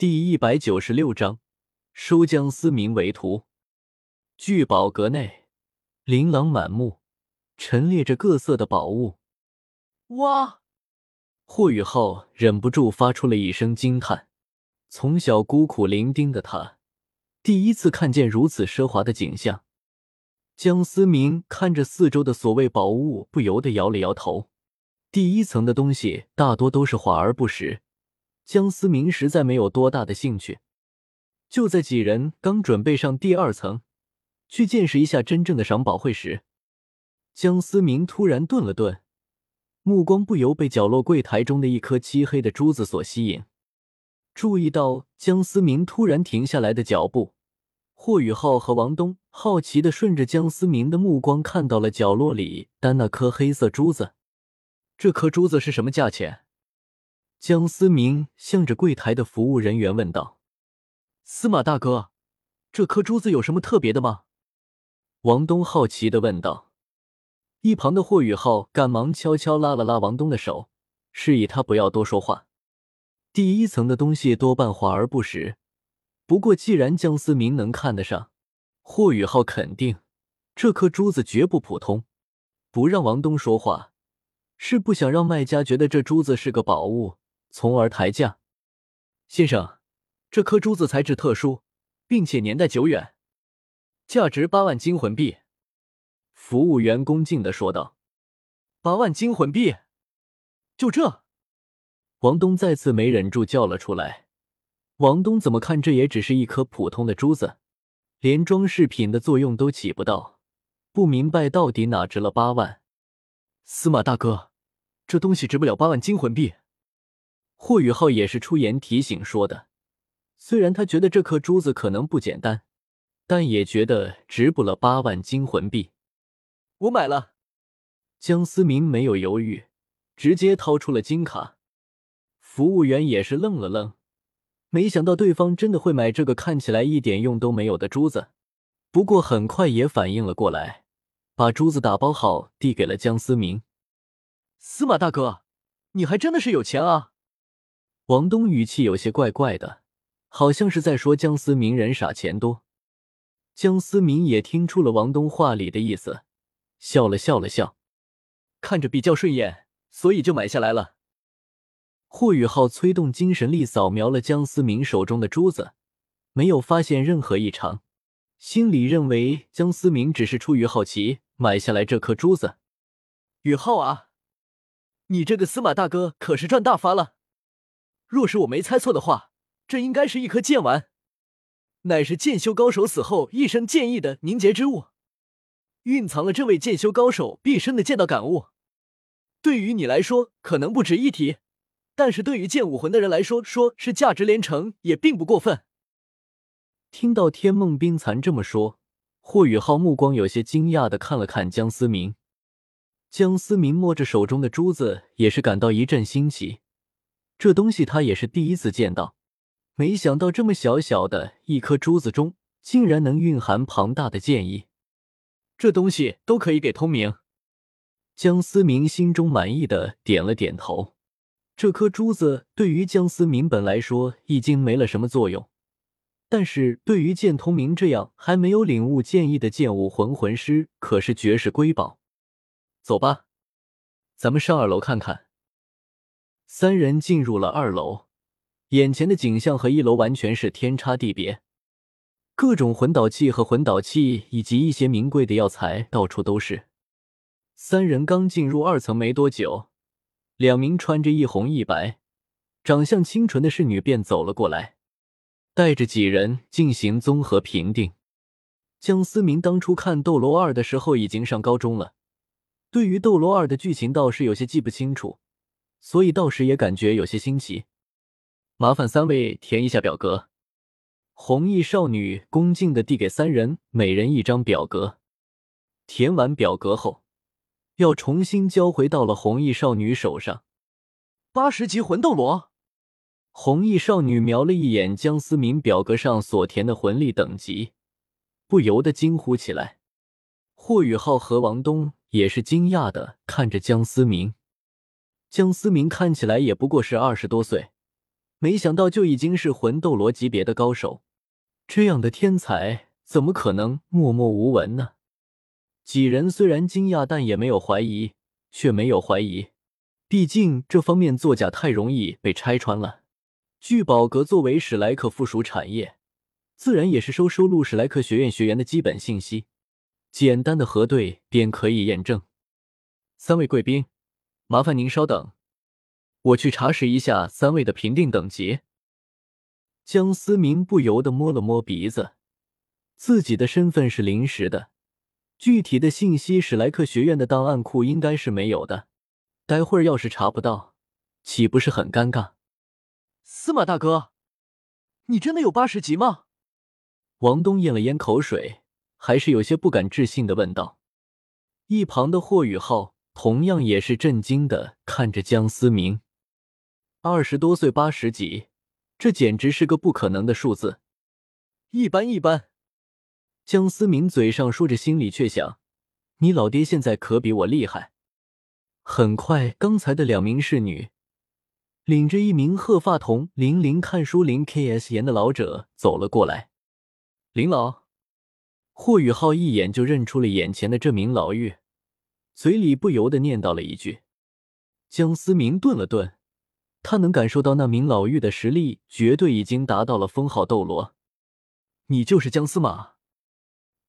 第一百九十六章，收江思明为徒。聚宝阁内，琳琅满目，陈列着各色的宝物。哇！霍雨浩忍不住发出了一声惊叹。从小孤苦伶仃的他，第一次看见如此奢华的景象。江思明看着四周的所谓宝物，不由得摇了摇头。第一层的东西大多都是华而不实。江思明实在没有多大的兴趣。就在几人刚准备上第二层，去见识一下真正的赏宝会时，江思明突然顿了顿，目光不由被角落柜台中的一颗漆黑的珠子所吸引。注意到江思明突然停下来的脚步，霍雨浩和王东好奇的顺着江思明的目光看到了角落里单那颗黑色珠子。这颗珠子是什么价钱？江思明向着柜台的服务人员问道：“司马大哥，这颗珠子有什么特别的吗？”王东好奇的问道。一旁的霍雨浩赶忙悄悄拉了拉王东的手，示意他不要多说话。第一层的东西多半华而不实，不过既然江思明能看得上，霍雨浩肯定这颗珠子绝不普通。不让王东说话，是不想让卖家觉得这珠子是个宝物。从而抬价，先生，这颗珠子材质特殊，并且年代久远，价值八万金魂币。服务员恭敬的说道：“八万金魂币，就这？”王东再次没忍住叫了出来。王东怎么看这也只是一颗普通的珠子，连装饰品的作用都起不到，不明白到底哪值了八万。司马大哥，这东西值不了八万金魂币。霍雨浩也是出言提醒说的，虽然他觉得这颗珠子可能不简单，但也觉得值不了八万金魂币。我买了。江思明没有犹豫，直接掏出了金卡。服务员也是愣了愣，没想到对方真的会买这个看起来一点用都没有的珠子。不过很快也反应了过来，把珠子打包好递给了江思明。司马大哥，你还真的是有钱啊！王东语气有些怪怪的，好像是在说江思明人傻钱多。江思明也听出了王东话里的意思，笑了笑了笑，看着比较顺眼，所以就买下来了。霍雨浩催动精神力扫描了江思明手中的珠子，没有发现任何异常，心里认为江思明只是出于好奇买下来这颗珠子。雨浩啊，你这个司马大哥可是赚大发了。若是我没猜错的话，这应该是一颗剑丸，乃是剑修高手死后一生剑意的凝结之物，蕴藏了这位剑修高手毕生的剑道感悟。对于你来说可能不值一提，但是对于剑武魂的人来说，说是价值连城也并不过分。听到天梦冰蚕这么说，霍雨浩目光有些惊讶的看了看江思明。江思明摸着手中的珠子，也是感到一阵新奇。这东西他也是第一次见到，没想到这么小小的一颗珠子中，竟然能蕴含庞大的剑意。这东西都可以给通明。江思明心中满意的点了点头。这颗珠子对于江思明本来说已经没了什么作用，但是对于剑通明这样还没有领悟剑意的剑武魂魂师，可是绝世瑰宝。走吧，咱们上二楼看看。三人进入了二楼，眼前的景象和一楼完全是天差地别。各种魂导器和魂导器，以及一些名贵的药材到处都是。三人刚进入二层没多久，两名穿着一红一白、长相清纯的侍女便走了过来，带着几人进行综合评定。江思明当初看《斗罗二》的时候已经上高中了，对于《斗罗二》的剧情倒是有些记不清楚。所以，到时也感觉有些新奇。麻烦三位填一下表格。红衣少女恭敬的递给三人每人一张表格。填完表格后，要重新交回到了红衣少女手上。八十级魂斗罗。红衣少女瞄了一眼江思明表格上所填的魂力等级，不由得惊呼起来。霍雨浩和王东也是惊讶的看着江思明。江思明看起来也不过是二十多岁，没想到就已经是魂斗罗级别的高手，这样的天才怎么可能默默无闻呢？几人虽然惊讶，但也没有怀疑，却没有怀疑，毕竟这方面作假太容易被拆穿了。聚宝阁作为史莱克附属产业，自然也是收收录史莱克学院学员的基本信息，简单的核对便可以验证。三位贵宾，麻烦您稍等，我去查实一下三位的评定等级。江思明不由得摸了摸鼻子，自己的身份是临时的。具体的信息，史莱克学院的档案库应该是没有的。待会儿要是查不到，岂不是很尴尬？司马大哥，你真的有八十级吗？王东咽了咽口水，还是有些不敢置信的问道。一旁的霍雨浩同样也是震惊的看着江思明，二十多岁八十级，这简直是个不可能的数字。一般一般。江思明嘴上说着，心里却想：“你老爹现在可比我厉害。”很快，刚才的两名侍女领着一名鹤发童、零零看书、零 K.S 颜的老者走了过来。林老，霍雨浩一眼就认出了眼前的这名老妪，嘴里不由得念叨了一句。江思明顿了顿，他能感受到那名老妪的实力绝对已经达到了封号斗罗。你就是江司马？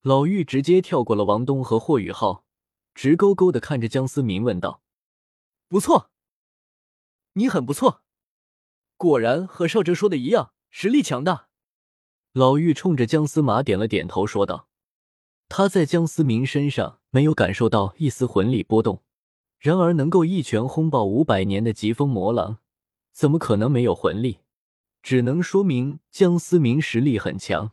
老妪直接跳过了王东和霍雨浩，直勾勾的看着江思明问道：“不错，你很不错，果然和少哲说的一样，实力强大。”老妪冲着江思马点了点头，说道：“他在江思明身上没有感受到一丝魂力波动，然而能够一拳轰爆五百年的疾风魔狼，怎么可能没有魂力？只能说明江思明实力很强。”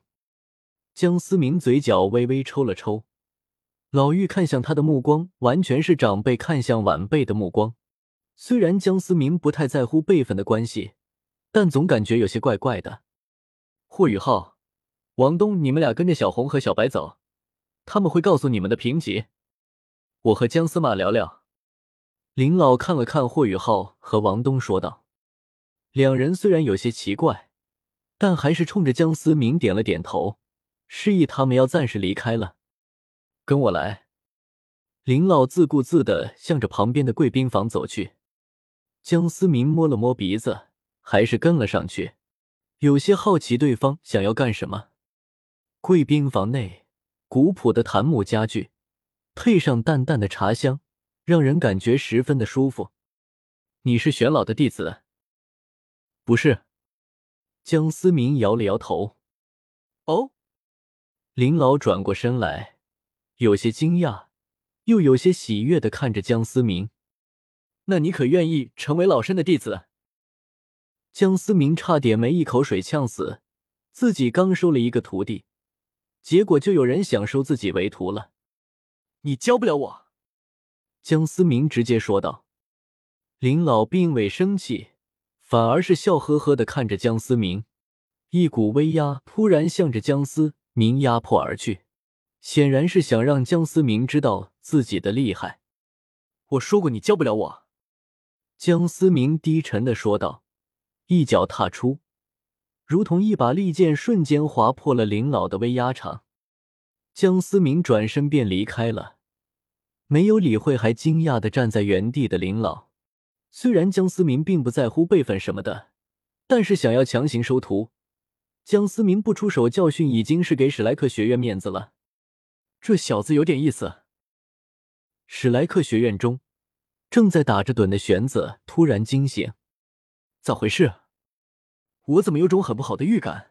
江思明嘴角微微抽了抽，老妪看向他的目光完全是长辈看向晚辈的目光。虽然江思明不太在乎辈分的关系，但总感觉有些怪怪的。霍雨浩、王东，你们俩跟着小红和小白走，他们会告诉你们的评级。我和江司马聊聊。林老看了看霍雨浩和王东，说道：“两人虽然有些奇怪，但还是冲着江思明点了点头。”示意他们要暂时离开了，跟我来。林老自顾自的向着旁边的贵宾房走去。江思明摸了摸鼻子，还是跟了上去，有些好奇对方想要干什么。贵宾房内，古朴的檀木家具，配上淡淡的茶香，让人感觉十分的舒服。你是玄老的弟子？不是。江思明摇了摇头。哦。林老转过身来，有些惊讶，又有些喜悦的看着江思明。那你可愿意成为老身的弟子？江思明差点没一口水呛死，自己刚收了一个徒弟，结果就有人想收自己为徒了。你教不了我！江思明直接说道。林老并未生气，反而是笑呵呵的看着江思明，一股威压突然向着江思。明压迫而去，显然是想让江思明知道自己的厉害。我说过，你教不了我。江思明低沉的说道，一脚踏出，如同一把利剑，瞬间划破了林老的威压场。江思明转身便离开了，没有理会还惊讶的站在原地的林老。虽然江思明并不在乎辈分什么的，但是想要强行收徒。江思明不出手教训，已经是给史莱克学院面子了。这小子有点意思。史莱克学院中，正在打着盹的玄子突然惊醒：“咋回事？我怎么有种很不好的预感？”